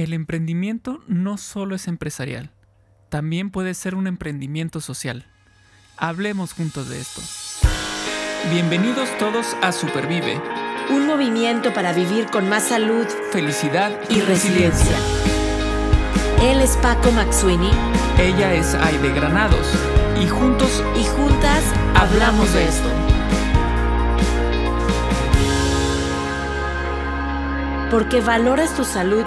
El emprendimiento no solo es empresarial, también puede ser un emprendimiento social. Hablemos juntos de esto. Bienvenidos todos a Supervive, un movimiento para vivir con más salud, felicidad y, resiliencia. Él es Paco Maxuini. Ella es Aide Granados. Y juntos y juntas hablamos de esto. Porque valoras tu salud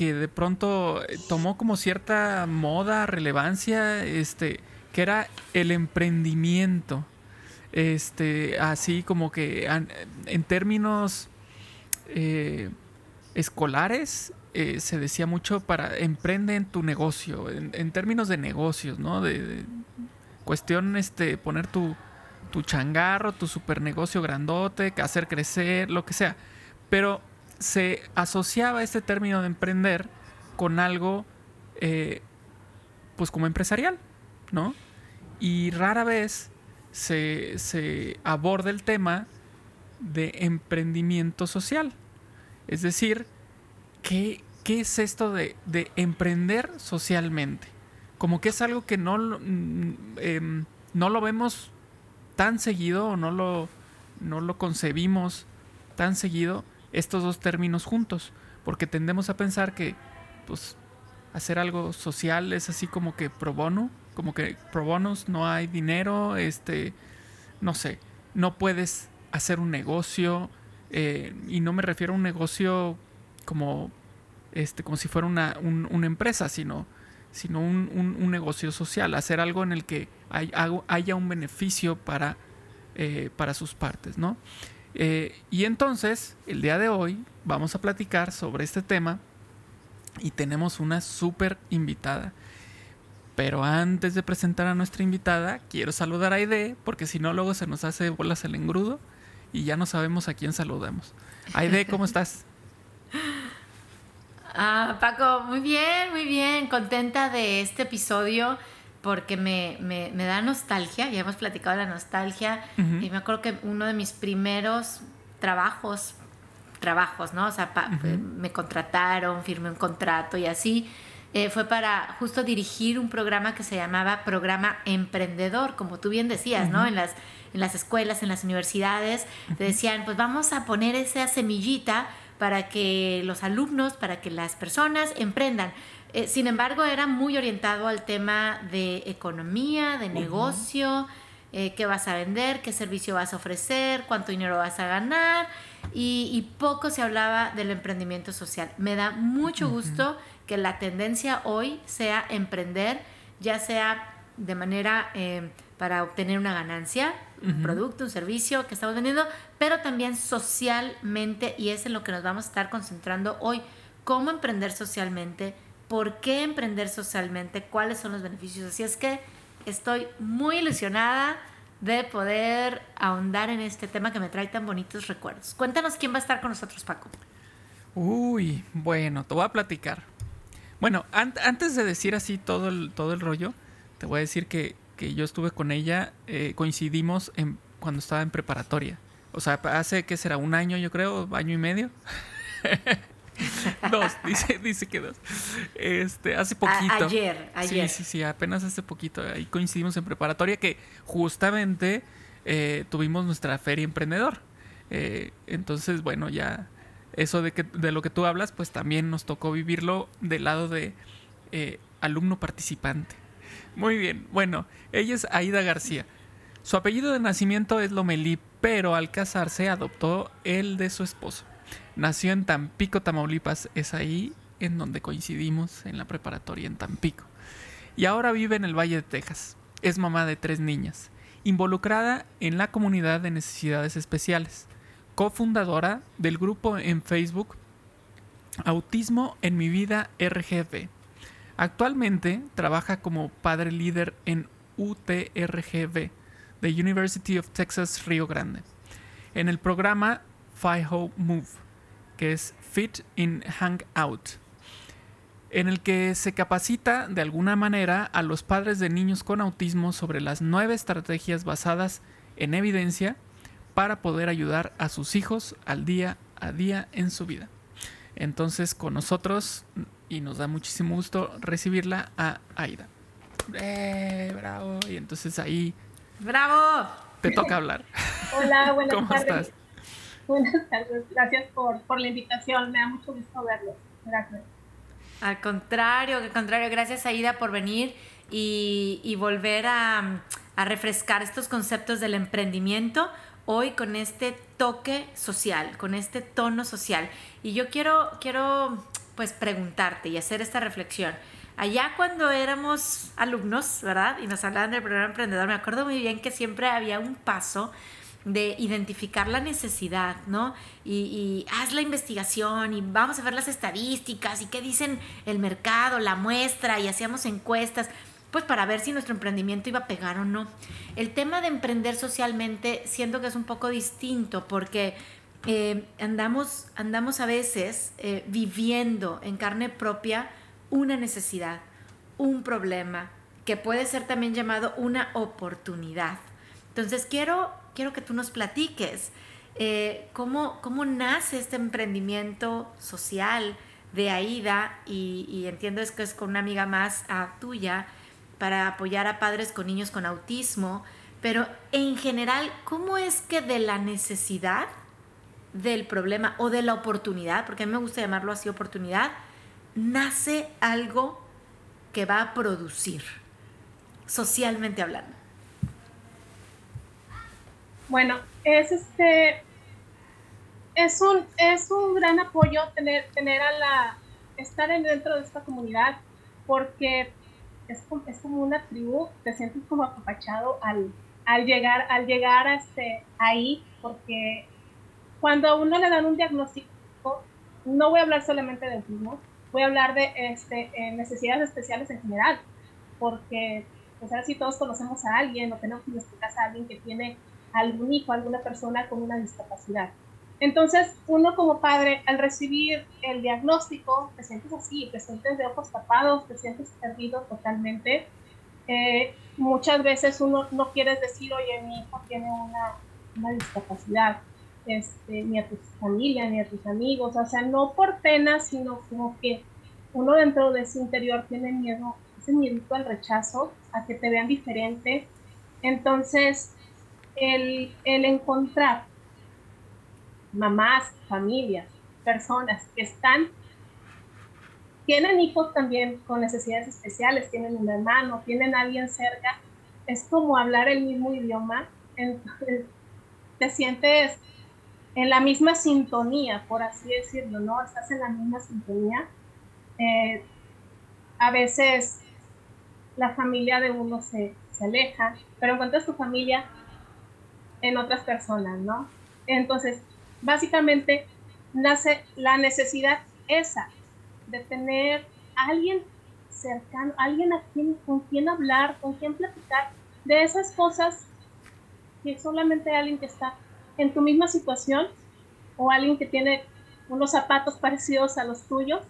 que de pronto eh, tomó como cierta moda, relevancia, este, que era el emprendimiento. Este, así como que en términos eh, escolares eh, se decía mucho para emprende en tu negocio, en, términos de negocios, ¿no? De, cuestión, este, poner tu, tu changarro, tu super negocio grandote, hacer crecer, lo que sea. Pero se asociaba este término de emprender con algo, eh, pues como empresarial, ¿no? Y rara vez se, aborda el tema de emprendimiento social. Es decir, ¿qué, qué es esto de, emprender socialmente? Como que es algo que no, mm, em, no lo vemos tan seguido o no lo, no lo concebimos tan seguido estos dos términos juntos, porque tendemos a pensar que pues hacer algo social es así como que pro bono, como que pro bonos no hay dinero, este, no sé, no puedes hacer un negocio eh, y no me refiero a un negocio como este, como si fuera una, empresa, sino, sino un, negocio social, hacer algo en el que haya un beneficio para, eh, para sus partes, ¿no? Eh, y entonces, el día de hoy vamos a platicar sobre este tema y tenemos una súper invitada. Pero antes de presentar a nuestra invitada, quiero saludar a Aide, porque si no, luego se nos hace bolas el engrudo y ya no sabemos a quién saludamos. Aide, ¿cómo estás? Ah, Paco, muy bien, muy bien. Contenta de este episodio porque me, me, me, da nostalgia, ya hemos platicado de la nostalgia, y me acuerdo que uno de mis primeros trabajos, trabajos, ¿no? O sea, me contrataron, firmé un contrato y así, eh, fue para justo dirigir un programa que se llamaba Programa Emprendedor, como tú bien decías, ¿no? En las, en las escuelas, en las universidades, te decían, pues vamos a poner esa semillita para que los alumnos, para que las personas emprendan. Eh, sin embargo, era muy orientado al tema de economía, de negocio, eh, qué vas a vender, qué servicio vas a ofrecer, cuánto dinero vas a ganar y, poco se hablaba del emprendimiento social. Me da mucho gusto que la tendencia hoy sea emprender, ya sea de manera eh, para obtener una ganancia, un producto, un servicio que estamos vendiendo, pero también socialmente y es en lo que nos vamos a estar concentrando hoy, cómo emprender socialmente por qué emprender socialmente, cuáles son los beneficios. Así es que estoy muy ilusionada de poder ahondar en este tema que me trae tan bonitos recuerdos. Cuéntanos quién va a estar con nosotros, Paco. Uy, bueno, te voy a platicar. Bueno, antes de decir así todo el, todo el rollo, te voy a decir que, yo estuve con ella, eh, coincidimos en, cuando estaba en preparatoria. O sea, hace, ¿qué será? Un año, yo creo, año y medio. dos, dice, dice que dos. Este, hace poquito. ayer, ayer. Sí, sí, sí, apenas hace poquito. Ahí coincidimos en preparatoria que justamente eh, tuvimos nuestra feria emprendedor. Eh, entonces, bueno, ya eso de, que, de lo que tú hablas, pues también nos tocó vivirlo del lado de eh, alumno participante. Muy bien, bueno, ella es Aida García. Su apellido de nacimiento es Lomelí, pero al casarse adoptó el de su esposo. Nació en Tampico, Tamaulipas. Es ahí en donde coincidimos en la preparatoria en Tampico. Y ahora vive en el Valle de Texas. Es mamá de tres niñas. Involucrada en la comunidad de necesidades especiales. Cofundadora del grupo en Facebook Autismo en mi vida RGB. Actualmente trabaja como padre líder en UTRGV, the University of Texas Río Grande, en el programa FIHO Move, que es Fit in Hangout, en el que se capacita de alguna manera a los padres de niños con autismo sobre las nueve estrategias basadas en evidencia para poder ayudar a sus hijos al día a día en su vida. Entonces con nosotros, y nos da muchísimo gusto recibirla a Aida. ¡Eh, bravo! Y entonces ahí... ¡Bravo! Te toca hablar. Hola, buenas ¿Cómo Estás? Buenas tardes, gracias por, por la invitación, me da mucho gusto verlos. Gracias. Al contrario, al contrario, gracias Aida por venir y, y volver a, a refrescar estos conceptos del emprendimiento hoy con este toque social, con este tono social. Y yo quiero, quiero pues preguntarte y hacer esta reflexión. Allá cuando éramos alumnos, ¿verdad? Y nos hablaban del programa emprendedor, me acuerdo muy bien que siempre había un paso de identificar la necesidad, ¿no? Y, haz la investigación y vamos a ver las estadísticas y qué dicen el mercado, la muestra y hacíamos encuestas pues para ver si nuestro emprendimiento iba a pegar o no. El tema de emprender socialmente siento que es un poco distinto porque eh, andamos, andamos a veces eh, viviendo en carne propia una necesidad, un problema, que puede ser también llamado una oportunidad. Entonces quiero, quiero que tú nos platiques eh, cómo, cómo nace este emprendimiento social de AIDA y, y entiendo es que es con una amiga más tuya para apoyar a padres con niños con autismo, pero en general, ¿cómo es que de la necesidad del problema o de la oportunidad, porque a mí me gusta llamarlo así oportunidad, nace algo que va a producir, socialmente hablando? Bueno, es este es un, es un gran apoyo tener, tener a la, estar dentro de esta comunidad, porque es como, es como una tribu, te sientes como apapachado al, al llegar, al llegar a este, ahí, porque cuando a uno le dan un diagnóstico, no voy a hablar solamente de autismo, voy a hablar de este, eh, necesidades especiales en general, porque pues ahora sí todos conocemos a alguien o tenemos en nuestra a alguien que tiene algún hijo, alguna persona con una discapacidad. Entonces, uno como padre, al recibir el diagnóstico, te sientes así, te sientes de ojos tapados, te sientes perdido totalmente. Eh, muchas veces uno no quiere decir, oye, mi hijo tiene una, una discapacidad, este, ni a tu familia, ni a tus amigos, o sea, no por pena, sino como que uno dentro de su interior tiene miedo, ese miedo al rechazo, a que te vean diferente. Entonces, el, el encontrar mamás, familias, personas que están, tienen hijos también con necesidades especiales, tienen un hermano, tienen alguien cerca, es como hablar el mismo idioma, entonces te sientes en la misma sintonía, por así decirlo, ¿no? Estás en la misma sintonía. Eh, a veces la familia de uno se, se aleja, pero encuentras tu familia en otras personas, ¿no? Entonces, básicamente nace la necesidad esa de tener alguien cercano, alguien a con quien hablar, con quien platicar de esas cosas que solamente alguien que está en tu misma situación o alguien que tiene unos zapatos parecidos a los tuyos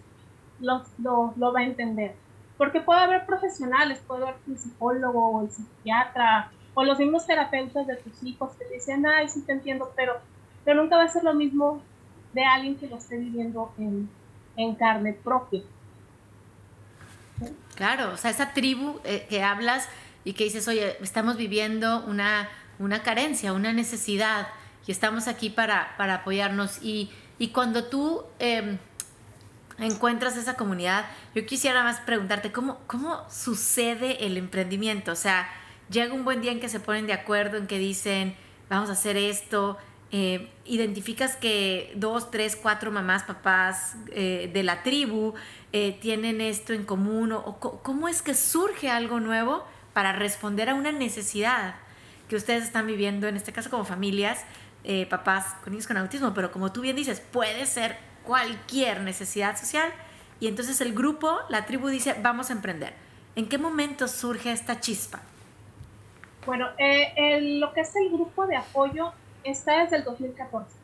lo, lo, va a entender. Porque puede haber profesionales, puede haber un psicólogo el psiquiatra o los mismos terapeutas de tus hijos que dicen, ay, sí te entiendo, pero pero nunca va a ser lo mismo de alguien que lo esté viviendo en, en carne propia. Claro, o sea, esa tribu eh, que hablas y que dices, oye, estamos viviendo una, una carencia, una necesidad y estamos aquí para, para apoyarnos. Y, y cuando tú em, encuentras esa comunidad, yo quisiera más preguntarte, ¿cómo, ¿cómo sucede el emprendimiento? O sea, llega un buen día en que se ponen de acuerdo, en que dicen, vamos a hacer esto, eh, identificas que dos, tres, cuatro mamás, papás eh, de la tribu eh, tienen esto en común, o, cómo es que surge algo nuevo para responder a una necesidad que ustedes están viviendo, en este caso como familias, papás con niños con autismo, pero como tú bien dices, puede ser cualquier necesidad social y entonces el grupo, la tribu dice, vamos a emprender. ¿En qué momento surge esta chispa? Bueno, eh, lo que es el grupo de apoyo está desde el 2014.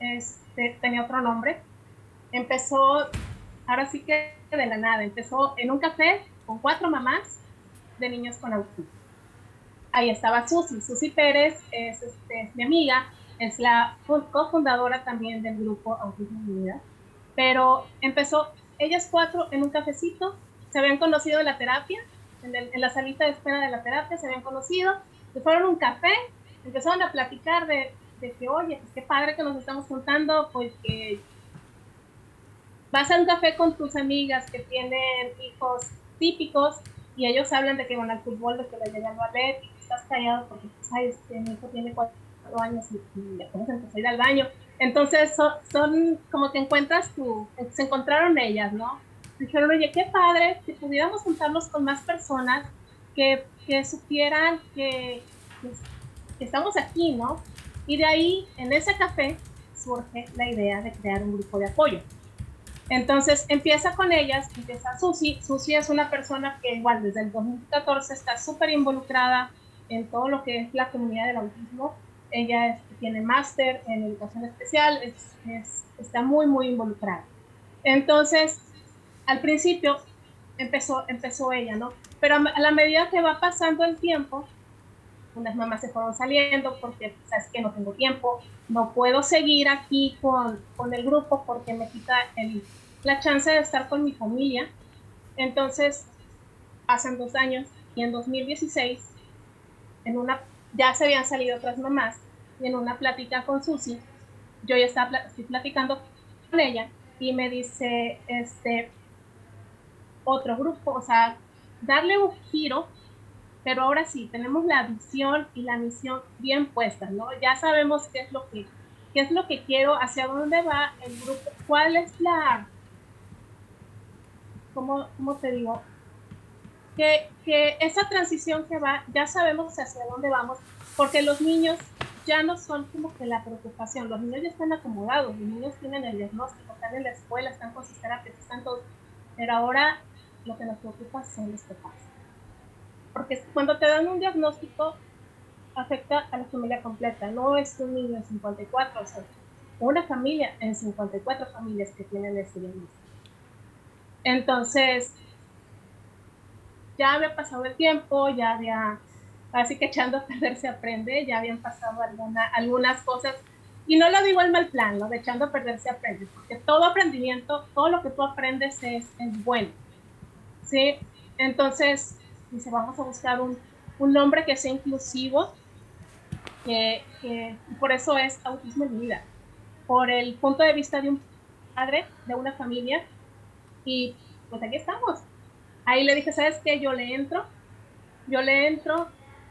Este, tenía otro nombre. Empezó, ahora sí que de la nada, empezó en un café con cuatro mamás de niños con autismo. Ahí estaba Susi. Susi Pérez es, este, mi amiga, es la cofundadora también del grupo Autismo Unida. Pero empezó ellas cuatro en un cafecito, se habían conocido en la terapia, en, la salita de espera de la terapia, se habían conocido, se fueron a un café, empezaron a platicar de, de que, oye, pues qué padre que nos estamos juntando, pues que vas a un café con tus amigas que tienen hijos típicos y ellos hablan de que van al fútbol, de que le llegan a ver y estás callado porque sabes que mi hijo tiene cuatro años y, apenas empezó a ir al baño. Entonces son, como que encuentras tú, se encontraron ellas, ¿no? Dijeron, oye, qué padre si pudiéramos juntarnos con más personas que, que supieran que, que, estamos aquí, ¿no? Y de ahí, en ese café, surge la idea de crear un grupo de apoyo. Entonces empieza con ellas, empieza Susi. Susi es una persona que igual desde el 2014 está súper involucrada en todo lo que es la comunidad del autismo. Ella tiene máster en educación especial, es, está muy, muy involucrada. Entonces, al principio empezó, empezó ella, ¿no? Pero a la medida que va pasando el tiempo, unas mamás se fueron saliendo porque, sabes que no tengo tiempo, no puedo seguir aquí con, con el grupo porque me quita el, la chance de estar con mi familia. Entonces, pasan dos años y en 2016, en una, ya se habían salido otras mamás y en una plática con Susi, yo ya estaba estoy platicando con ella y me dice, este, otro grupo, o sea, darle un giro, pero ahora sí, tenemos la visión y la misión bien puestas, ¿no? Ya sabemos qué es lo que, qué es lo que quiero, hacia dónde va el grupo, cuál es la, ¿cómo, cómo te digo? Que, que esa transición que va, ya sabemos hacia dónde vamos, porque los niños ya no son como que la preocupación, los niños ya están acomodados, los niños tienen el diagnóstico, están en la escuela, están con sus terapias, están todos, pero ahora lo que nos preocupa son los papás. Porque cuando te dan un diagnóstico, afecta a la familia completa, no es un niño en 54, o sea, una familia en 54 familias que tienen ese diagnóstico. Entonces, ya había pasado el tiempo, ya había, así que echando a perder se aprende, ya habían pasado alguna, algunas cosas, y no lo digo en mal plan, lo de echando a perder se aprende, porque todo aprendimiento, todo lo que tú aprendes es, es bueno, ¿sí? Entonces, dice, vamos a buscar un, un nombre que sea inclusivo, que, que por eso es autismo en vida, por el punto de vista de un padre, de una familia, y pues aquí estamos. Ahí le dije, ¿sabes qué? Yo le entro, yo le entro,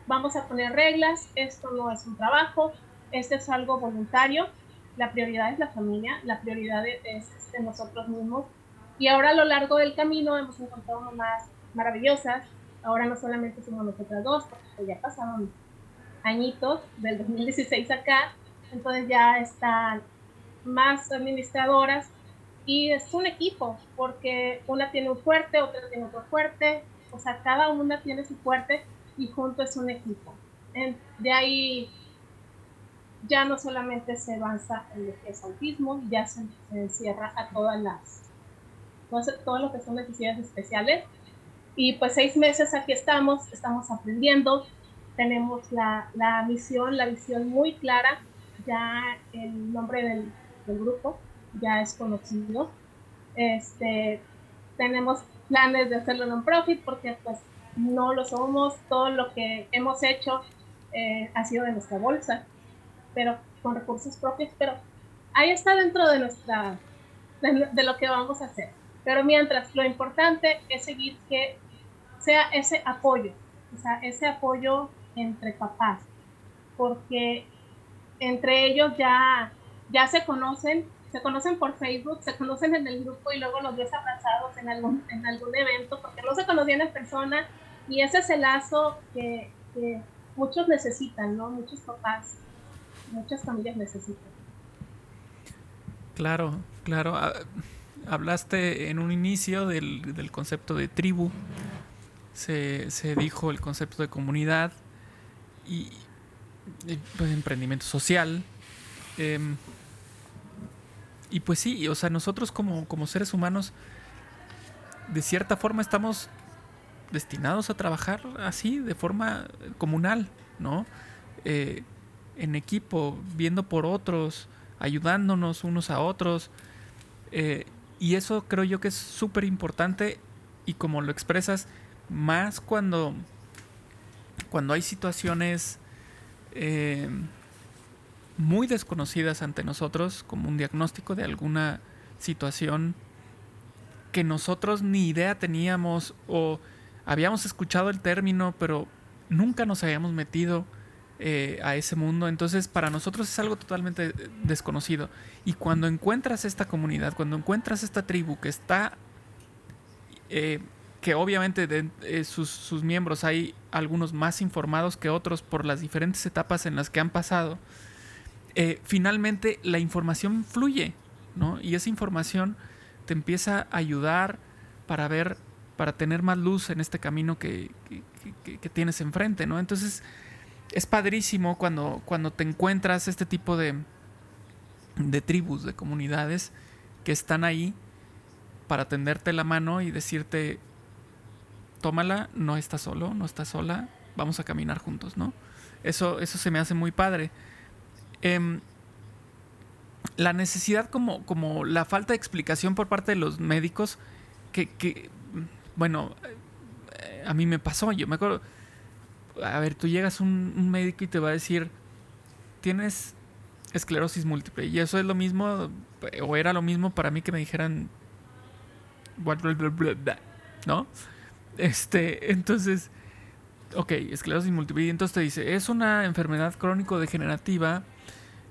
vamos a poner reglas, esto no es un trabajo, esto es algo voluntario, la prioridad es la familia, la prioridad es este, nosotros mismos. Y ahora a lo largo del camino hemos encontrado mamás maravillosas, ahora no solamente somos nosotras dos, porque ya pasaron añitos del 2016 acá, entonces ya están más administradoras. Y es un equipo, porque una tiene un fuerte, otra tiene otro fuerte, o sea, cada una tiene su fuerte y junto es un equipo. de ahí ya no solamente se avanza en lo que es autismo, ya se, encierra a todas las, todo lo que son necesidades especiales. Y pues seis meses aquí estamos, estamos aprendiendo, tenemos la, la misión, la visión muy clara, ya el nombre del, del grupo ya es conocido. Este, tenemos planes de hacerlo non-profit porque pues no lo somos, todo lo que hemos hecho eh, ha sido de nuestra bolsa, pero con recursos propios, pero ahí está dentro de nuestra, de, lo que vamos a hacer. Pero mientras, lo importante es seguir que sea ese apoyo, o sea, ese apoyo entre papás, porque entre ellos ya, ya se conocen, se conocen por Facebook, se conocen en el grupo y luego los ves abrazados en algún, en algún evento, porque no se conocían en persona y ese es el lazo que, que muchos necesitan, ¿no? Muchos papás, muchas familias necesitan. Claro, claro. Hablaste en un inicio del, concepto de tribu, se, se, dijo el concepto de comunidad y, pues, emprendimiento social. Em, y pues sí, o sea, nosotros como, como seres humanos, de cierta forma estamos destinados a trabajar así, de forma comunal, ¿no? Eh, en equipo, viendo por otros, ayudándonos unos a otros. Eh, y eso creo yo que es súper importante y como lo expresas, más cuando, cuando hay situaciones eh, muy desconocidas ante nosotros, como un diagnóstico de alguna situación que nosotros ni idea teníamos o habíamos escuchado el término, pero nunca nos habíamos metido eh, a ese mundo. Entonces, para nosotros es algo totalmente desconocido. Y cuando encuentras esta comunidad, cuando encuentras esta tribu que está, eh, que obviamente de eh, sus, miembros hay algunos más informados que otros por las diferentes etapas en las que han pasado, finalmente la información fluye, ¿no? Y esa información te empieza a ayudar para ver para tener más luz en este camino que, tienes enfrente, ¿no? Entonces, es padrísimo cuando, cuando te encuentras este tipo de, de tribus, de comunidades que están ahí para tenderte la mano y decirte, tómala, no estás solo, no estás sola, vamos a caminar juntos, ¿no? Eso, eso se me hace muy padre. Em, la necesidad como, como la falta de explicación por parte de los médicos que, bueno, eh, a mí me pasó, yo me acuerdo, a ver, tú llegas a un, médico y te va a decir, tienes esclerosis múltiple, y eso es lo mismo, o era lo mismo para mí que me dijeran, ¿no? Este, entonces, ok, esclerosis múltiple, y entonces te dice, es una enfermedad crónico-degenerativa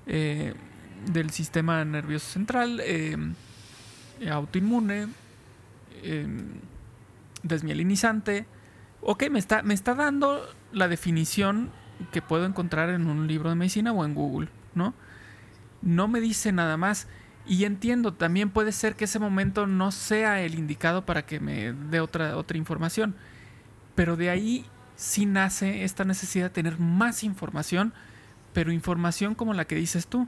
eh, del sistema nervioso central, eh, autoinmune, desmielinizante. Ok, me está, me está dando la definición que puedo encontrar en un libro de medicina o en Google, ¿no? No me dice nada más. Y entiendo, también puede ser que ese momento no sea el indicado para que me dé otra, otra información. Pero de ahí sí nace esta necesidad de tener más información, pero información como la que dices tú.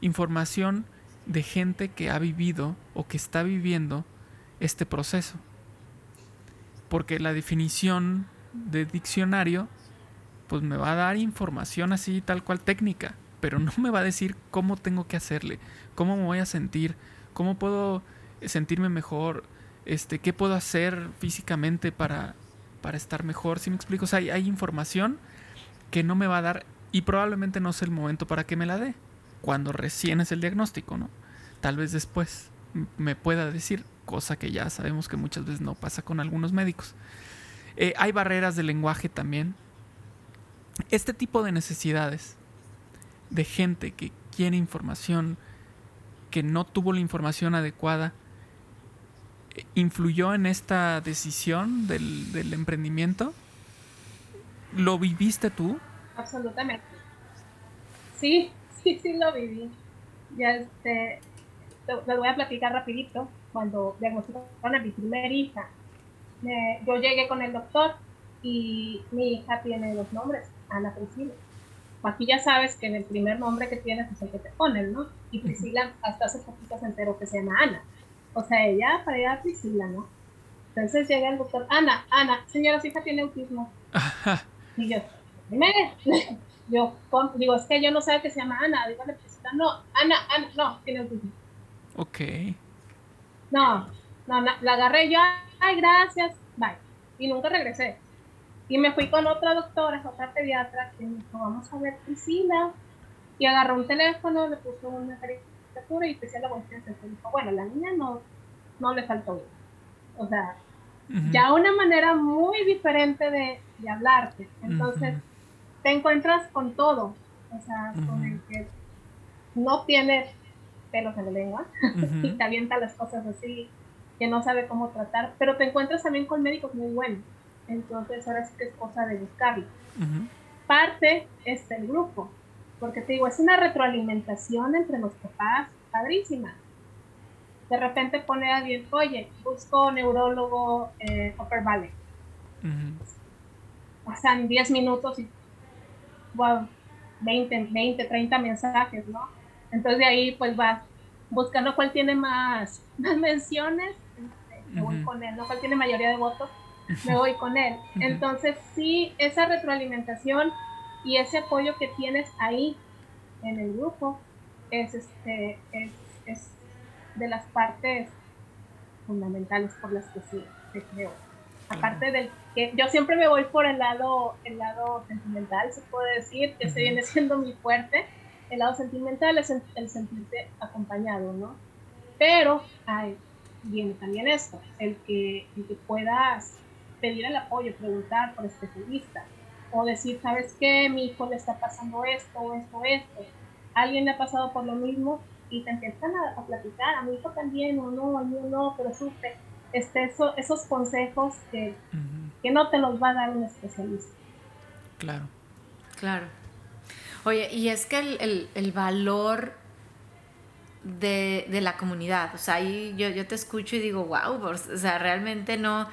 Información de gente que ha vivido o que está viviendo este proceso porque la definición de diccionario pues me va a dar información así tal cual técnica, pero no me va a decir cómo tengo que hacerle, cómo me voy a sentir, cómo puedo sentirme mejor, este, qué puedo hacer físicamente para, para estar mejor. Si me explico, o sea, hay, hay información que no me va a dar y probablemente no es el momento para que me la dé, cuando recién es el diagnóstico, ¿no? Tal vez después me pueda decir, cosa que ya sabemos que muchas veces no pasa con algunos médicos. Eh, hay barreras de lenguaje también. Este tipo de necesidades de gente que quiere información, que no tuvo la información adecuada, eh, ¿influyó en esta decisión del, emprendimiento? ¿Lo viviste tú? Absolutamente. Sí, sí, sí lo viví. Ya este, les voy a platicar rapidito cuando diagnosticaron a mi primera hija, yo llegué con el doctor y mi hija tiene dos nombres, Ana Priscila. Aquí ya sabes que en el primer nombre que tienes es el que te ponen, ¿no? Y Priscila hasta hace poquito se enteró que se llama Ana. O sea, ella para ella Priscila, ¿no? Entonces llega el doctor, Ana, Ana, señora, su hija tiene autismo. Y yo, dime, yo digo, es que yo no sé que se llama Ana, dígale Priscila, no, Ana, Ana, no, tiene autismo. Ok. No, no, la agarré yo, ay, gracias, bye. Y nunca regresé. Y me fui con otra doctora, otra pediatra, que me dijo, vamos a ver Priscila. Y agarró un teléfono, le puso una caricatura y Priscila se dijo, bueno, la niña no, no le faltó bien. O sea, ya una manera muy diferente de, de hablarte. Entonces, te encuentras con todo. O sea, con el que no tiene pelos en la lengua y te avienta las cosas así, que no sabe cómo tratar, pero te encuentras también con médicos muy buenos. Entonces ahora sí que es cosa de buscarlo. Parte es el grupo, porque te digo, es una retroalimentación entre los papás padrísima. de repente pone a alguien, oye, busco neurólogo eh, Upper Valley. Pasan 10 minutos y wow, 20, 20, 30 mensajes, ¿no? Entonces de ahí pues vas buscando cuál tiene más, más menciones, me voy con él, ¿no? Cuál tiene mayoría de votos, me voy con él. Entonces sí, esa retroalimentación y ese apoyo que tienes ahí en el grupo es, este, es, es de las partes fundamentales por las que sí creo. Aparte del que yo siempre me voy por el lado, el lado sentimental, se puede decir, que se viene siendo muy fuerte. El lado sentimental es el, sentirte acompañado, ¿no? Pero hay, viene también esto, el que, el que puedas pedir el apoyo, preguntar por especialistas, o decir, ¿sabes qué? Mi hijo le está pasando esto, esto, esto. Alguien le ha pasado por lo mismo y te empiezan a, platicar, a mi hijo también, o no, a mí no, pero sufre. Este, eso, esos consejos que, que no te los va a dar un especialista. Claro. Claro. Oye, y es que el, el, valor de, de, la comunidad, o sea, ahí yo, yo te escucho y digo, wow, o sea, realmente no,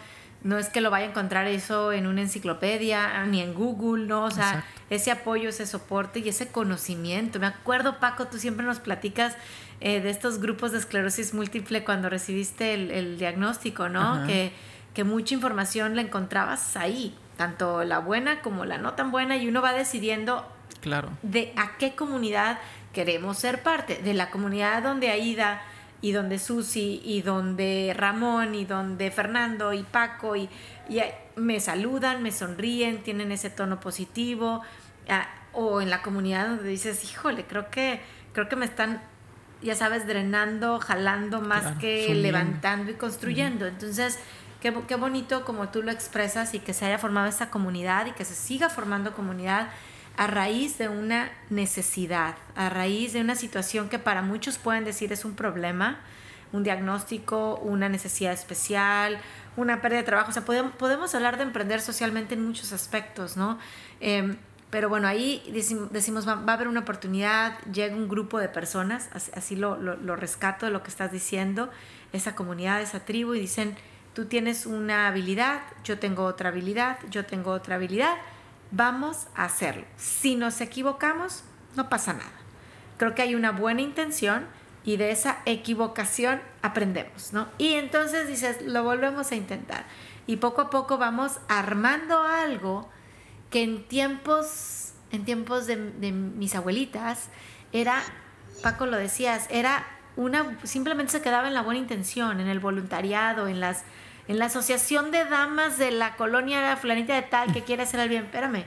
no es que lo vaya a encontrar eso en una enciclopedia ni en Google, ¿no? O sea, ese apoyo, ese soporte y ese conocimiento. Me acuerdo, Paco, tú siempre nos platicas eh, de estos grupos de esclerosis múltiple cuando recibiste el, diagnóstico, ¿no? Que, que mucha información la encontrabas ahí, tanto la buena como la no tan buena, y uno va decidiendo claro. de a qué comunidad queremos ser parte, de la comunidad donde Aida y donde Susi y donde Ramón y donde Fernando y Paco y, me saludan, me sonríen, tienen ese tono positivo ah, o en la comunidad donde dices, híjole, creo que creo que me están ya sabes, drenando, jalando más que levantando y construyendo. Entonces, qué, qué, bonito como tú lo expresas y que se haya formado esta comunidad y que se siga formando comunidad a raíz de una necesidad, a raíz de una situación que para muchos pueden decir es un problema, un diagnóstico, una necesidad especial, una pérdida de trabajo. O sea, podemos, podemos hablar de emprender socialmente en muchos aspectos, ¿no? Em, pero bueno, ahí decimos, va, a haber una oportunidad, llega un grupo de personas, así, lo, lo, lo, rescato de lo que estás diciendo, esa comunidad, esa tribu, y dicen, tú tienes una habilidad, yo tengo otra habilidad, yo tengo otra habilidad, vamos a hacerlo. Si nos equivocamos, no pasa nada. Creo que hay una buena intención y de esa equivocación aprendemos, ¿no? Y entonces dices, lo volvemos a intentar. Y poco a poco vamos armando algo que en tiempos, en tiempos de, de mis abuelitas era, Paco lo decías, era una, simplemente se quedaba en la buena intención, en el voluntariado, en las en la asociación de damas de la colonia la fulanita de tal que quiere hacer el bien, espérame.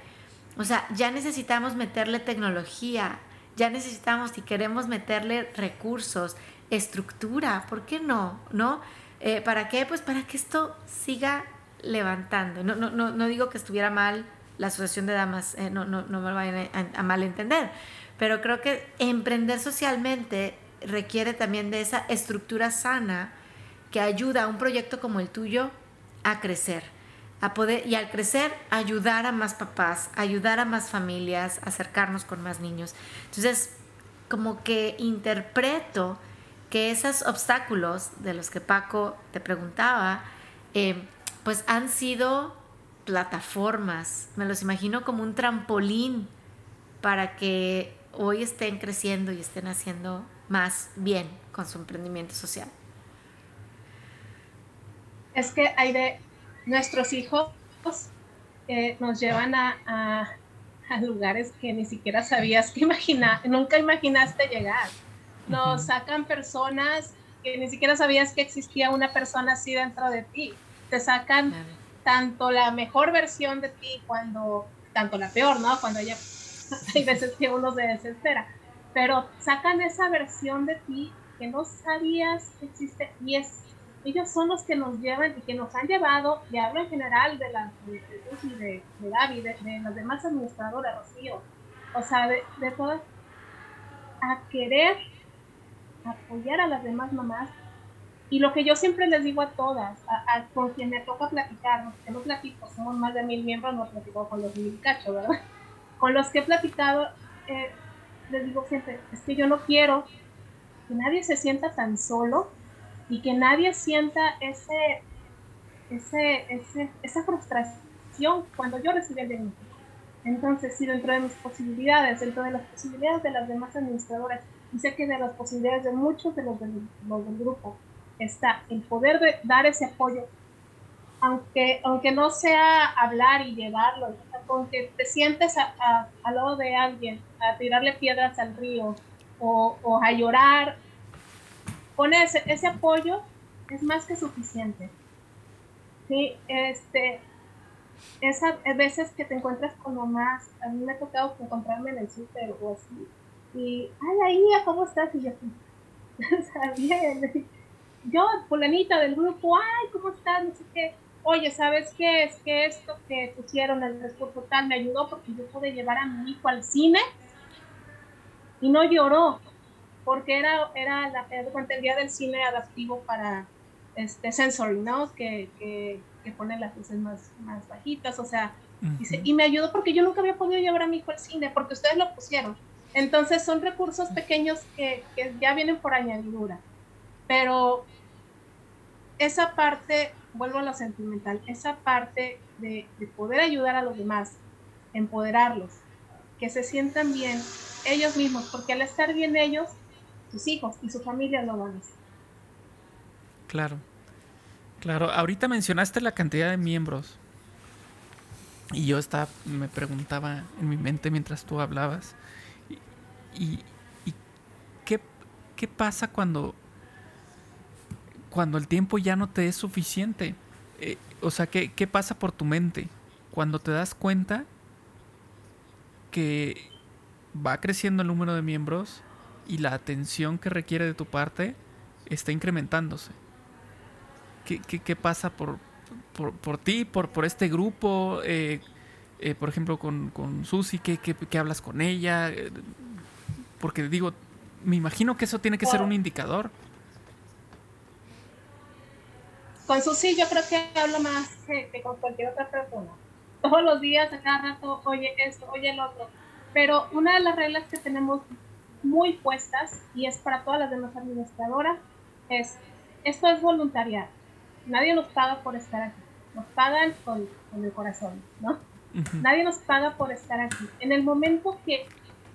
O sea, ya necesitamos meterle tecnología, ya necesitamos y queremos meterle recursos, estructura, ¿por qué no? ¿No? Eh, ¿Para qué? Pues para que esto siga levantando. No, no, no, no digo que estuviera mal la asociación de damas, eh, no, no, no me vayan a, a malentender, pero creo que emprender socialmente requiere también de esa estructura sana que ayuda a un proyecto como el tuyo a crecer, a poder y al crecer ayudar a más papás, ayudar a más familias, acercarnos con más niños. Entonces, como que interpreto que esos obstáculos de los que Paco te preguntaba, eh, pues han sido plataformas, me los imagino como un trampolín para que hoy estén creciendo y estén haciendo más bien con su emprendimiento social es que hay de nuestros hijos eh, nos llevan a, lugares que ni siquiera sabías que imaginar, nunca imaginaste llegar. Nos sacan personas que ni siquiera sabías que existía una persona así dentro de ti. Te sacan tanto la mejor versión de ti cuando, tanto la peor, ¿no? Cuando hay veces que uno se desespera, pero sacan esa versión de ti que no sabías que existe y es ellos son los que nos llevan y que nos han llevado, y hablo en general de la de, de, de, Gaby, de, de, las demás administradoras, Rocío, o sea, de, de todas, a querer apoyar a las demás mamás. Y lo que yo siempre les digo a todas, a, con quien me toca platicar, que no platico, somos más de mil miembros, no platico con los mil cachos, ¿verdad? Con los que he platicado, eh, les digo siempre, es que yo no quiero que nadie se sienta tan solo y que nadie sienta ese, ese, esa frustración cuando yo recibí el diagnóstico. Entonces, si dentro de mis posibilidades, dentro de las posibilidades de las demás administradoras, y sé que de las posibilidades de muchos de los del, grupo está el poder de dar ese apoyo, aunque, aunque no sea hablar y llevarlo, aunque te sientes al lado de alguien a tirarle piedras al río o a llorar, con ese, ese apoyo es más que suficiente. Sí, este, esas veces que te encuentras con mamás, a mí me ha tocado encontrarme en el súper o así, y, ay, ahí, ¿cómo estás? Y yo, bien. Yo, fulanita del grupo, ay, ¿cómo estás? No sé qué. Oye, ¿sabes qué? Es que esto que pusieron el discurso tal me ayudó porque yo pude llevar a mi hijo al cine y no lloró, porque era, era la, el día del cine adaptivo para este sensory, ¿no? Que, que, que pone las luces más, más bajitas, o sea, dice, y me ayudó porque yo nunca había podido llevar a mi hijo al cine, porque ustedes lo pusieron. Entonces son recursos pequeños que, que ya vienen por añadidura. Pero esa parte, vuelvo a lo sentimental, esa parte de, de, poder ayudar a los demás, empoderarlos, que se sientan bien ellos mismos, porque al estar bien ellos, sus hijos y su familia lo van a hacer. Claro, claro. Ahorita mencionaste la cantidad de miembros. Y yo estaba, me preguntaba en mi mente mientras tú hablabas, ¿Y, qué, pasa cuando, cuando el tiempo ya no te es suficiente? Eh, o sea, ¿qué, ¿qué pasa por tu mente cuando te das cuenta que va creciendo el número de miembros y la atención que requiere de tu parte está incrementándose? ¿Qué, qué, pasa por, por, ti, por, por este grupo? Eh, eh, por ejemplo, con, con Susi, ¿qué, ¿qué, hablas con ella? Porque digo, me imagino que eso tiene que ser un indicador. Con Susi yo creo que hablo más que, con cualquier otra persona. Todos los días, a cada rato, oye esto, oye el otro. Pero una de las reglas que tenemos muy puestas, y es para todas las demás administradoras, es, esto es voluntariado. Nadie nos paga por estar aquí. Nos pagan con, el corazón, ¿no? Nadie nos paga por estar aquí. En el momento que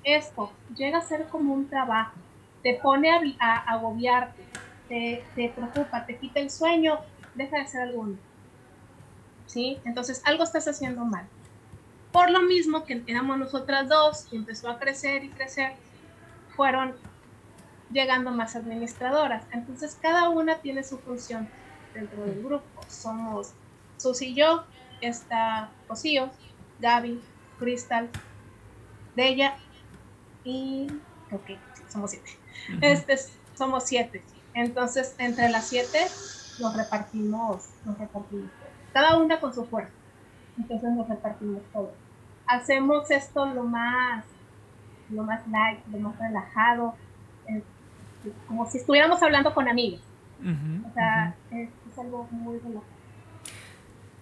esto llega a ser como un trabajo, te pone a, agobiarte, te, te, preocupa, te quita el sueño, deja de ser alguno. ¿Sí? Entonces algo estás haciendo mal. Por lo mismo que éramos nosotras dos y empezó a crecer y crecer, fueron llegando más administradoras. Entonces cada una tiene su función dentro del grupo. Somos Susi y yo, está Rocío, Gaby, Crystal, Della y ok, somos siete. Este, somos siete. Entonces, entre las siete nos repartimos, nos repartimos Cada una con su fuerza. Entonces nos repartimos todo. Hacemos esto lo más, lo más light, lo más relajado, eh, como si estuviéramos hablando con amigos. o sea, es, algo muy relajado.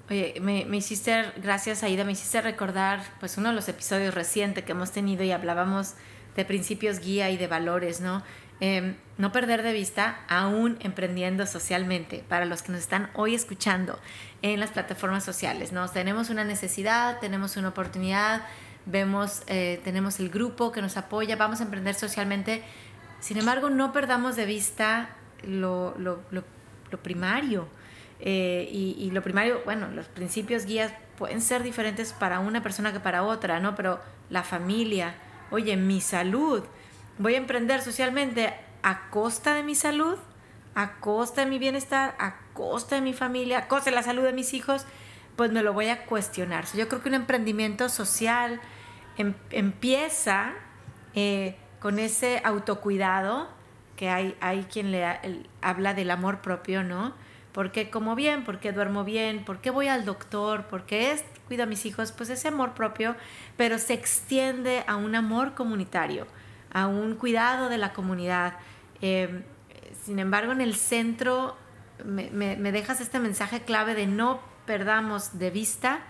Oye, me, me, hiciste, gracias Aida, me hiciste recordar pues uno de los episodios recientes que hemos tenido y hablábamos de principios guía y de valores, ¿no? Em, no perder de vista, aún emprendiendo socialmente, para los que nos están hoy escuchando en las plataformas sociales, ¿no? Tenemos una necesidad, tenemos una oportunidad, vemos, eh, tenemos el grupo que nos apoya, vamos a emprender socialmente. Sin embargo, no perdamos de vista lo, lo, lo, primario. Eh, y, y, lo primario, bueno, los principios guías pueden ser diferentes para una persona que para otra, ¿no? Pero la familia, oye, mi salud, voy a emprender socialmente a costa de mi salud, a costa de mi bienestar, a costa de mi familia, a costa de la salud de mis hijos, pues me lo voy a cuestionar. Yo creo que un emprendimiento social em, empieza eh, con ese autocuidado, que hay, hay quien le habla del amor propio, ¿no? porque como bien, porque duermo bien, porque voy al doctor, porque es, cuido a mis hijos, pues ese amor propio, pero se extiende a un amor comunitario, a un cuidado de la comunidad. Em, sin embargo, en el centro me, dejas este mensaje clave de no perdamos de vista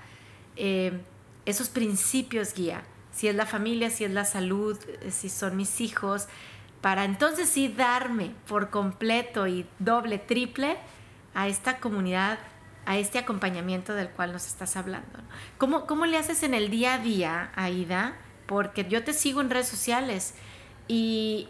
em, esos principios guía, si es la familia, si es la salud, si son mis hijos, para entonces sí darme por completo y doble, triple a esta comunidad, a este acompañamiento del cual nos estás hablando. ¿Cómo, ¿Cómo le haces en el día a día, Aida? Porque yo te sigo en redes sociales y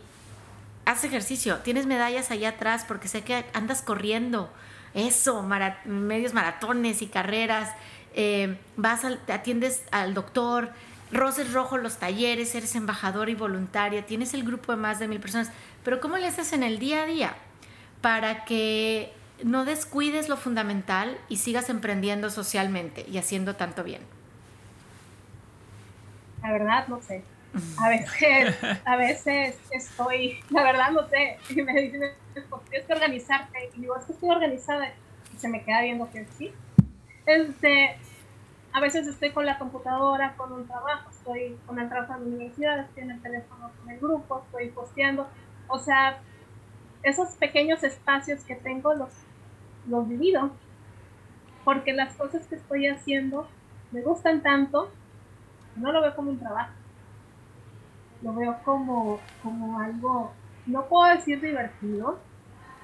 haz ejercicio, tienes medallas allá atrás porque sé que andas corriendo, eso, medios maratones y carreras, eh, vas, al, atiendes al doctor, Roses Rojo los talleres, eres embajador y voluntaria, tienes el grupo de más de mil personas, pero ¿cómo le haces en el día a día para que no descuides lo fundamental y sigas emprendiendo socialmente y haciendo tanto bien? La verdad, no sé. A veces, a veces estoy, la verdad no sé, y me dicen, tienes que organizarte, y digo, es que estoy organizada, y se me queda viendo que sí. Este, a veces estoy con la computadora, con un trabajo, estoy con el trabajo en la universidad, estoy en el teléfono con el grupo, estoy posteando. O sea, esos pequeños espacios que tengo los, los divido, porque las cosas que estoy haciendo me gustan tanto, no lo veo como un trabajo, lo veo como, como algo, no puedo decir divertido,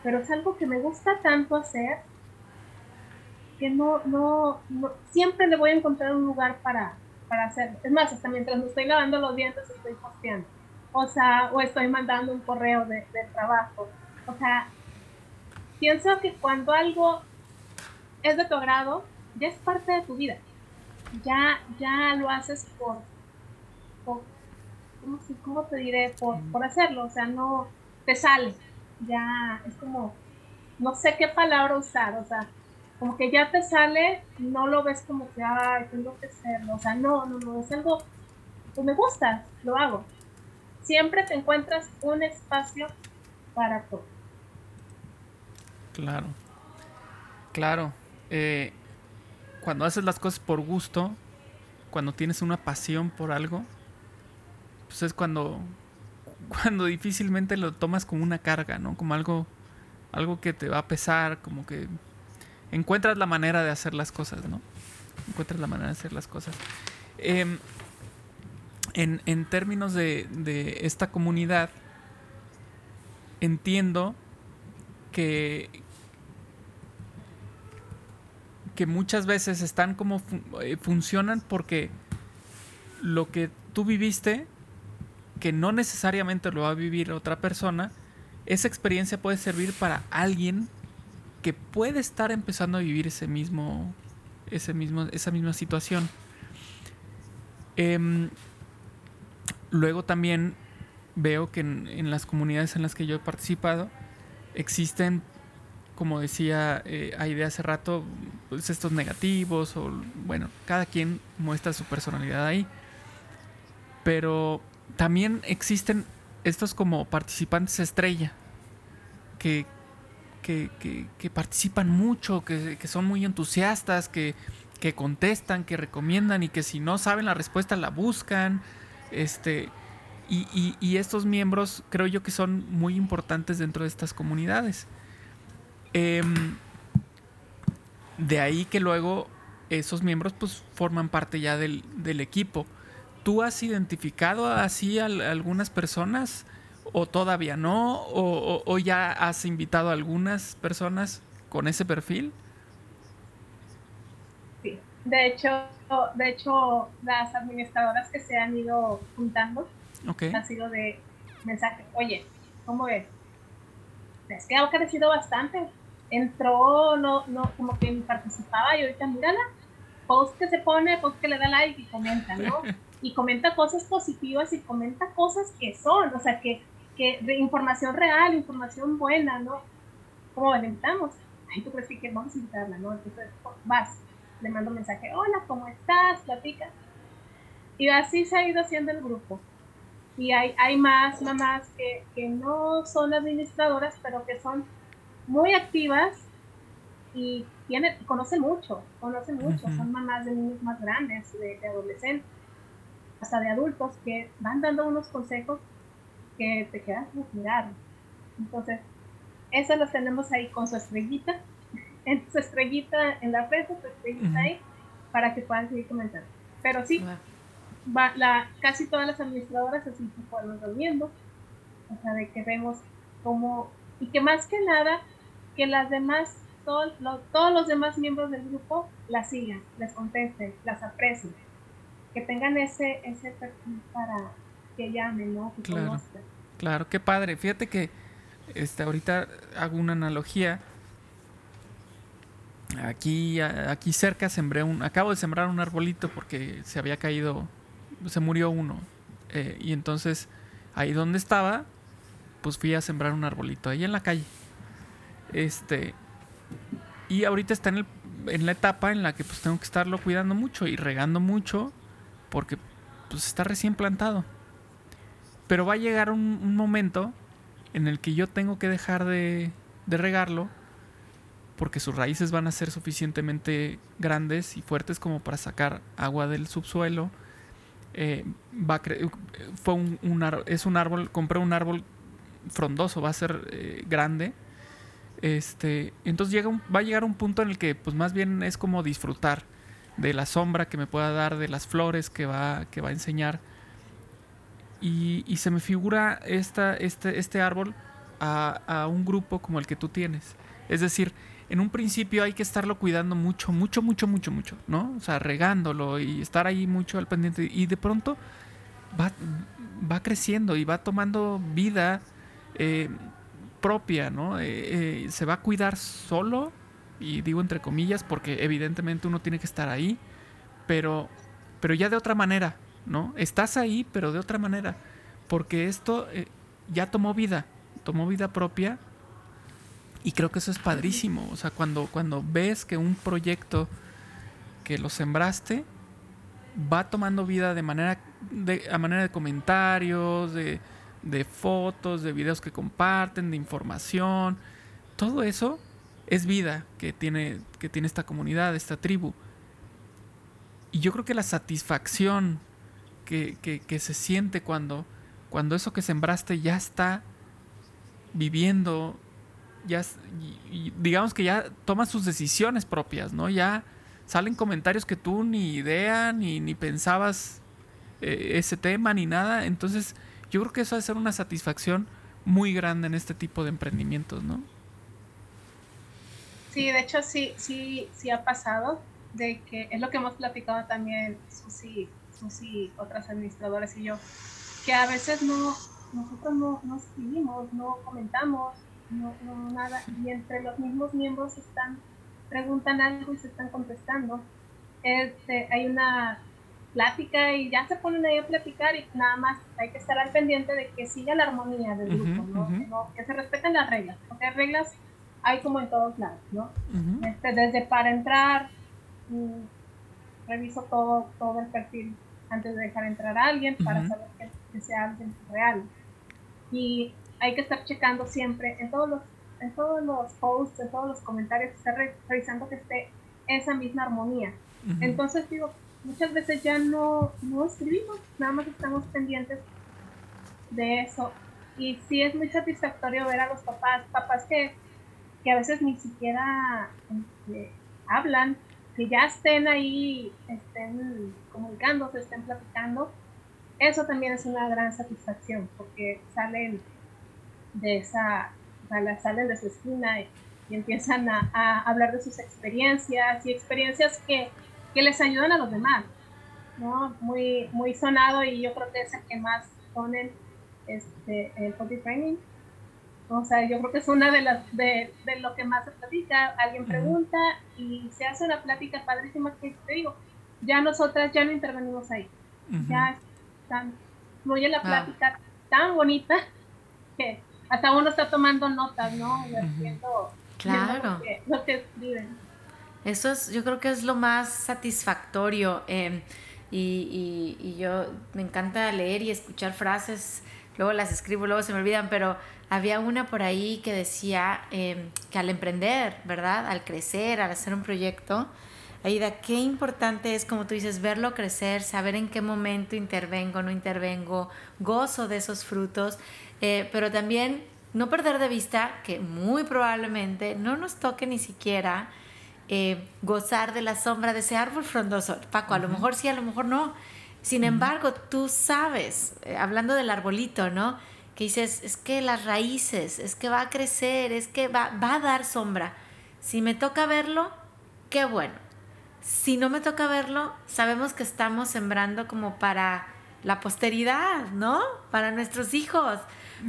pero es algo que me gusta tanto hacer que no, no, siempre le voy a encontrar un lugar para, para hacer. Es más, hasta mientras me estoy lavando los dientes estoy posteando. O sea, o estoy mandando un correo de, trabajo. O sea, pienso que cuando algo es de tu agrado, ya es parte de tu vida. Ya, ya lo haces por ¿cómo, ¿cómo, te diré? Por, por hacerlo. O sea, no te sale. Ya es como, no sé qué palabra usar. O sea, como que ya te sale, no lo ves como que, ay, tengo que hacerlo. O sea, no, no, no, es algo, pues me gusta, lo hago. Siempre te encuentras un espacio para todo. Claro, claro. Eh, cuando haces las cosas por gusto, cuando tienes una pasión por algo, pues es cuando, cuando difícilmente lo tomas como una carga, ¿no? Como algo, algo que te va a pesar, como que encuentras la manera de hacer las cosas, ¿no? Encuentras la manera de hacer las cosas. Em, en, términos de, esta comunidad, entiendo que, que muchas veces están como eh, funcionan porque lo que tú viviste, que no necesariamente lo va a vivir otra persona, esa experiencia puede servir para alguien que puede estar empezando a vivir ese mismo, ese mismo, esa misma situación. Em, luego también veo que en, las comunidades en las que yo he participado existen, como decía eh, Aide hace rato, pues estos negativos o bueno, cada quien muestra su personalidad ahí. Pero también existen estos como participantes estrella que, que, participan mucho, que, son muy entusiastas, que, contestan, que recomiendan y que si no saben la respuesta la buscan. Este, y, estos miembros creo yo que son muy importantes dentro de estas comunidades. Em, de ahí que luego esos miembros pues forman parte ya del, equipo. ¿Tú has identificado así a algunas personas? o todavía no, o, ya has invitado a algunas personas con ese perfil. Sí, de hecho, de hecho las administradoras que se han ido juntando okay. ha sido de mensaje, oye, ¿cómo ves? Es que ha crecido bastante. Entró, no, no, como que participaba y ahorita mírala, post que se pone, post que le da like y comenta, ¿no? Y comenta cosas positivas y comenta cosas que son, o sea, que que de información real, información buena, ¿no? ¿Cómo la invitamos? Ay, tú crees que vamos a invitarla, ¿no? Entonces vas, le mando un mensaje, hola, ¿cómo estás? Platica. Y así se ha ido haciendo el grupo. Y hay, hay más mamás que, que no son administradoras, pero que son muy activas y tienen, conocen mucho, conocen mucho, son mamás de niños más grandes, de, de, adolescentes, hasta de adultos, que van dando unos consejos que te quedas mirar. Entonces, eso lo tenemos ahí con su estrellita, en su estrellita en la red, su estrellita ahí, para que puedan seguir comentando. Pero sí, va, la, casi todas las administradoras así se fueron reuniendo. O sea, de que vemos cómo, y que más que nada, que las demás, todos los demás miembros del grupo las sigan, les contesten, las aprecien, que tengan ese, ese perfil para que llamen, ¿no? claro, claro, qué padre. Fíjate que este, ahorita hago una analogía. Aquí, aquí cerca sembré un, acabo de sembrar un arbolito porque se había caído, se murió uno. Eh, y entonces ahí donde estaba, pues fui a sembrar un arbolito, ahí en la calle. Este, y ahorita está en, el, en la etapa en la que pues tengo que estarlo cuidando mucho y regando mucho porque pues está recién plantado. Pero va a llegar un, momento en el que yo tengo que dejar de, regarlo porque sus raíces van a ser suficientemente grandes y fuertes como para sacar agua del subsuelo eh, fue un, es un árbol, compré un árbol frondoso, va a ser eh, grande. Este, entonces llega va a llegar un punto en el que pues más bien es como disfrutar de la sombra que me pueda dar, de las flores que va, que va a enseñar. Y, se me figura esta, este, este árbol a, a un grupo como el que tú tienes. Es decir, en un principio hay que estarlo cuidando mucho, mucho, mucho, mucho, mucho, ¿no? O sea, regándolo y estar ahí mucho al pendiente. Y de pronto va, va creciendo y va tomando vida eh, propia, ¿no? Eh, eh, se va a cuidar solo, y digo entre comillas, porque evidentemente uno tiene que estar ahí, pero, pero ya de otra manera, ¿no? Estás ahí, pero de otra manera, porque esto ya tomó vida, tomó vida propia y creo que eso es padrísimo. O sea, cuando, cuando ves que un proyecto que lo sembraste va tomando vida de manera de, a manera de comentarios, de, de fotos, de videos que comparten, de información. Todo eso es vida que tiene, que tiene esta comunidad, esta tribu. Y yo creo que la satisfacción que, que, que se siente cuando, cuando eso que sembraste ya está viviendo ya, digamos que ya toma sus decisiones propias, ¿no? Ya salen comentarios que tú ni idea, ni, ni pensabas eh, ese tema, ni nada. Entonces, yo creo que eso va a ser una satisfacción muy grande en este tipo de emprendimientos, ¿no? Sí, de hecho sí, sí, sí ha pasado, de que es lo que hemos platicado también Susi, Susi otras administradoras y yo, que a veces no, nosotros no, no escribimos, no comentamos, no, no, nada, y entre los mismos miembros están, preguntan algo y se están contestando. Este, hay una plática y ya se ponen ahí a platicar y nada más hay que estar al pendiente de que siga la armonía del grupo, ¿no? que, se respeten las reglas, porque reglas hay como en todos lados, ¿no? este, desde para entrar, mm, reviso todo, todo el perfil antes de dejar entrar a alguien para saber que, que sea alguien real. Y hay que estar checando siempre en todos los, en todos los posts, en todos los comentarios, estar revisando que esté esa misma armonía. Entonces digo, muchas veces ya no, no escribimos, nada más estamos pendientes de eso. Y sí es muy satisfactorio ver a los papás, papás que, que a veces ni siquiera este, hablan, que ya estén ahí, estén comunicándose, estén platicando. Eso también es una gran satisfacción, porque salen de esa, salen de su esquina y, empiezan a, hablar de sus experiencias y experiencias que, que, les ayudan a los demás, ¿no? Muy, muy sonado y yo creo que es el que más ponen este, el body training. O sea, yo creo que es una de las de, de lo que más se platica. Alguien pregunta y se hace una plática padrísima que te digo, ya nosotras ya no intervenimos ahí. Ya están, fluye la plática tan bonita que hasta uno está tomando notas, ¿no? claro. Lo que, escriben. Eso es, yo creo que es lo más satisfactorio. Em, y, y, yo me encanta leer y escuchar frases, luego las escribo, luego se me olvidan, pero había una por ahí que decía em, que al emprender, ¿verdad? Al crecer, al hacer un proyecto, Aida, qué importante es, como tú dices, verlo crecer, saber en qué momento intervengo, no intervengo, gozo de esos frutos eh, pero también no perder de vista que muy probablemente no nos toque ni siquiera eh, gozar de la sombra de ese árbol frondoso. Paco, a lo mejor sí, a lo mejor no. Sin embargo, tú sabes, eh, hablando del arbolito, ¿no? que dices, es que las raíces, es que va a crecer, es que va, va a dar sombra. Si me toca verlo, qué bueno. Si no me toca verlo, sabemos que estamos sembrando como para la posteridad, ¿no? Para nuestros hijos.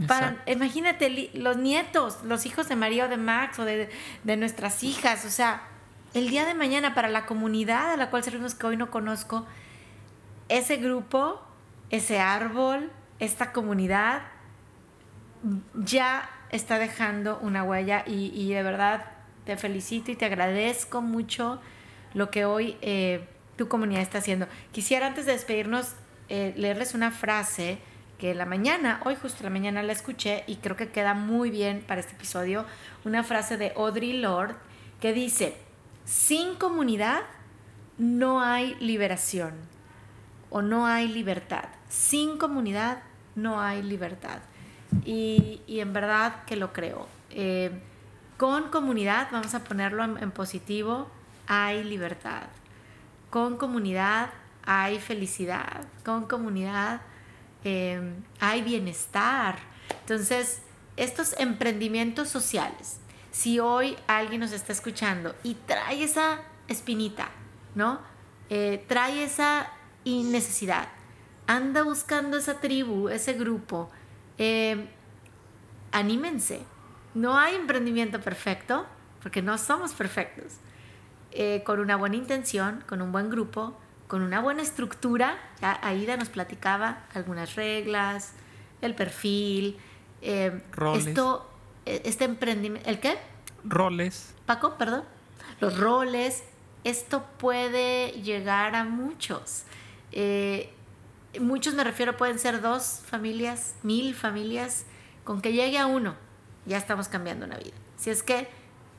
Para, imagínate los nietos, los hijos de María o de Max o de, de, nuestras hijas. O sea, el día de mañana para la comunidad a la cual servimos que hoy no conozco, ese grupo, ese árbol, esta comunidad ya está dejando una huella y, de verdad te felicito y te agradezco mucho lo que hoy eh, tu comunidad está haciendo. Quisiera antes de despedirnos eh, leerles una frase que la mañana, hoy justo la mañana la escuché y creo que queda muy bien para este episodio, una frase de Audrey Lord que dice, sin comunidad no hay liberación o no hay libertad. Sin comunidad no hay libertad. Y, en verdad que lo creo. Eh, con comunidad, vamos a ponerlo en positivo, hay libertad. Con comunidad hay felicidad, con comunidad em, hay bienestar. Entonces, estos emprendimientos sociales, si hoy alguien nos está escuchando y trae esa espinita, ¿no? Eh, trae esa necesidad, anda buscando esa tribu, ese grupo, em, anímense. No hay emprendimiento perfecto, porque no somos perfectos. Eh, con una buena intención, con un buen grupo, con una buena estructura. Ya Aida nos platicaba algunas reglas, el perfil, eh, esto, eh, este emprendimiento, ¿el qué? Roles. Paco, perdón. Los roles, esto puede llegar a muchos. Eh, muchos me refiero, pueden ser dos familias, mil familias, con que llegue a uno, ya estamos cambiando una vida. Si es que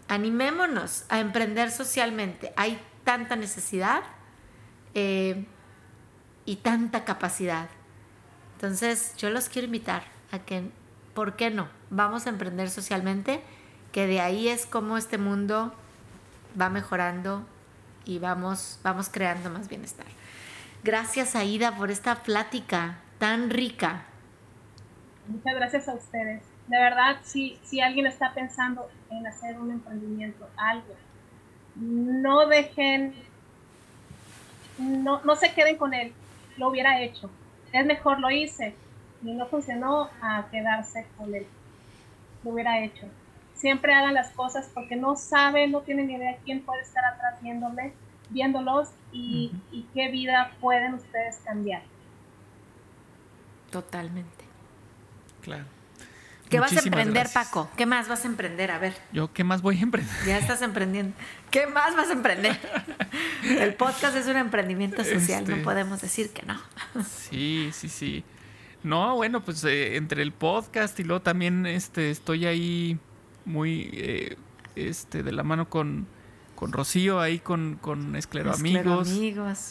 animémonos a emprender socialmente, hay tanta necesidad eh, y tanta capacidad. Entonces, yo los quiero invitar a que, ¿por qué no? Vamos a emprender socialmente, que de ahí es como este mundo va mejorando y vamos, vamos creando más bienestar. Gracias, Aida, por esta plática tan rica. Muchas gracias a ustedes. De verdad, si, si alguien está pensando en hacer un emprendimiento, algo, no dejen no, no se queden con él, lo hubiera hecho. Es mejor lo hice y no funcionó a quedarse con él. Lo hubiera hecho. Siempre hagan las cosas porque no saben, no tienen idea quién puede estar atrás viéndole, viéndolos y, y qué vida pueden ustedes cambiar. Totalmente. Claro. ¿Qué vas a emprender, Paco? ¿Qué más vas a emprender? A ver. ¿Yo qué más voy a emprender? Ya estás emprendiendo. ¿Qué más vas a emprender? El podcast es un emprendimiento social, no este, podemos decir que no. Sí, sí, sí. No, bueno, pues eh, entre el podcast y luego también este, estoy ahí muy eh, este, de la mano con, con Rocío, ahí con, con Esclero, Amigos.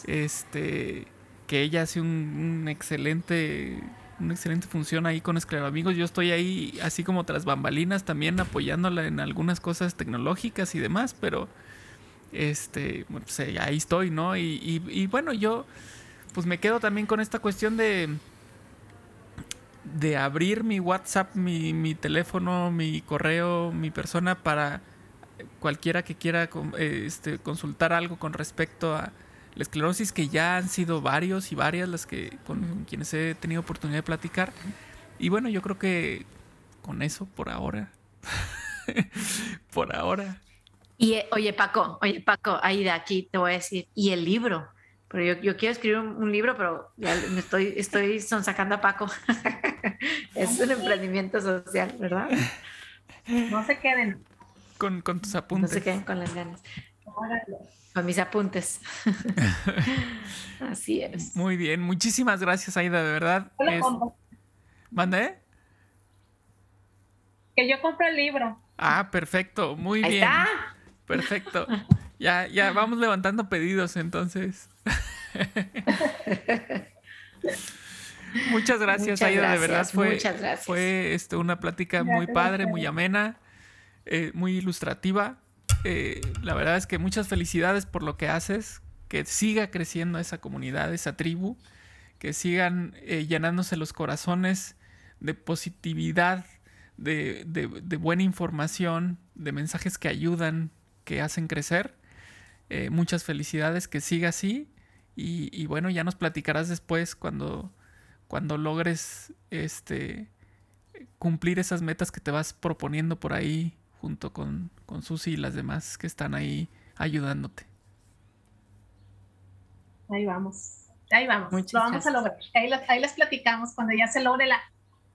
Este, que ella hace un excelente una excelente función ahí con Amigos. Yo estoy ahí así como tras bambalinas también apoyándola en algunas cosas tecnológicas y demás, pero este, pues, eh, ahí estoy, ¿no? Y, bueno, yo pues me quedo también con esta cuestión de de abrir mi WhatsApp, mi, mi teléfono, mi correo, mi persona para cualquiera que quiera eh, este, consultar algo con respecto a la esclerosis, que ya han sido varios y varias las que con quienes he tenido oportunidad de platicar. Y bueno, yo creo que con eso por ahora. por ahora. Y eh, oye, Paco, oye, Paco, ahí de aquí te voy a decir, y el libro. Pero yo, yo quiero escribir un, libro, pero ya me estoy, estoy sonsacando a Paco. es un emprendimiento social, ¿verdad? No se queden. Con, con tus apuntes. No se queden con las ganas mis apuntes. Así es. Muy bien, muchísimas gracias, Aida, de verdad. ¿Mande? Que yo compre el libro. Ah, perfecto, muy bien. Está. Perfecto. Ya, ya vamos levantando pedidos entonces. Muchas gracias, Aida, de verdad fue, fue este, una plática muy padre, muy amena, eh, muy ilustrativa. Eh, la verdad es que muchas felicidades por lo que haces, que siga creciendo esa comunidad, esa tribu, que sigan eh, llenándose los corazones de positividad, de, buena información, de mensajes que ayudan, que hacen crecer. Muchas felicidades, que siga así. Y, bueno, ya nos platicarás después cuando, cuando logres este, cumplir esas metas que te vas proponiendo por ahí junto con, con Susi y las demás que están ahí ayudándote. Ahí vamos, ahí vamos, lo vamos a lograr. Ahí, ahí, les platicamos cuando ya se logre la,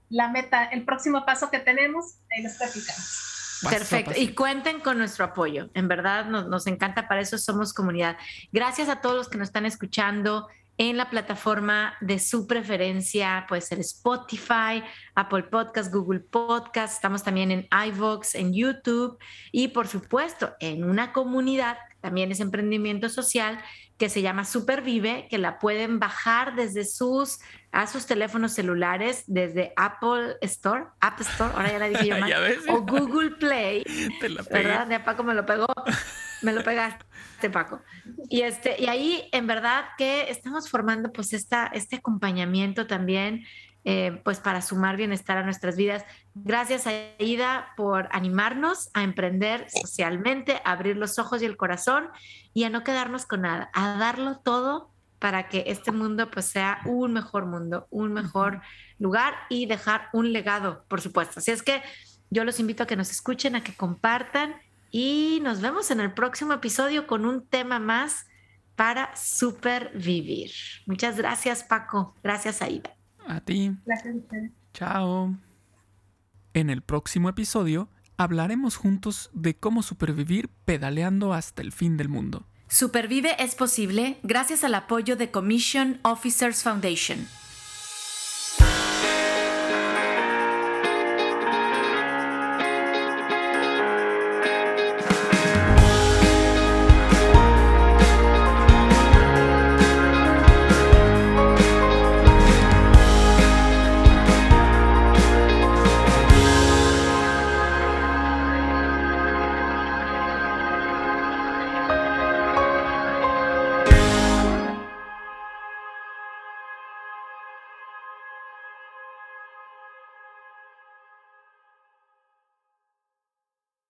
la meta, el próximo paso que tenemos, ahí les platicamos. Perfecto. Y cuenten con nuestro apoyo. En verdad nos, nos, encanta, para eso somos comunidad. Gracias a todos los que nos están escuchando en la plataforma de su preferencia, puede ser Spotify, Apple Podcast, Google Podcast, estamos también en iVoox, en YouTube y por supuesto en una comunidad, también es emprendimiento social, que se llama Supervive, que la pueden bajar desde sus a sus teléfonos celulares, desde Apple Store, App Store, ahora ya la dije yo mal, o Google Play, ¿verdad? De Paco me lo pegó, me lo pegaste. Paco. Y, este, y ahí en verdad que estamos formando pues esta, este acompañamiento también eh, pues para sumar bienestar a nuestras vidas. Gracias Aida por animarnos a emprender socialmente, a abrir los ojos y el corazón y a no quedarnos con nada, a darlo todo para que este mundo pues sea un mejor mundo, un mejor lugar y dejar un legado, por supuesto. Así es que yo los invito a que nos escuchen, a que compartan y nos vemos en el próximo episodio con un tema más para supervivir. Muchas gracias, Paco. Gracias, Aida. A ti. Gracias. Chao. En el próximo episodio hablaremos juntos de cómo supervivir pedaleando hasta el fin del mundo. Supervive es posible gracias al apoyo de Commission Officers Foundation.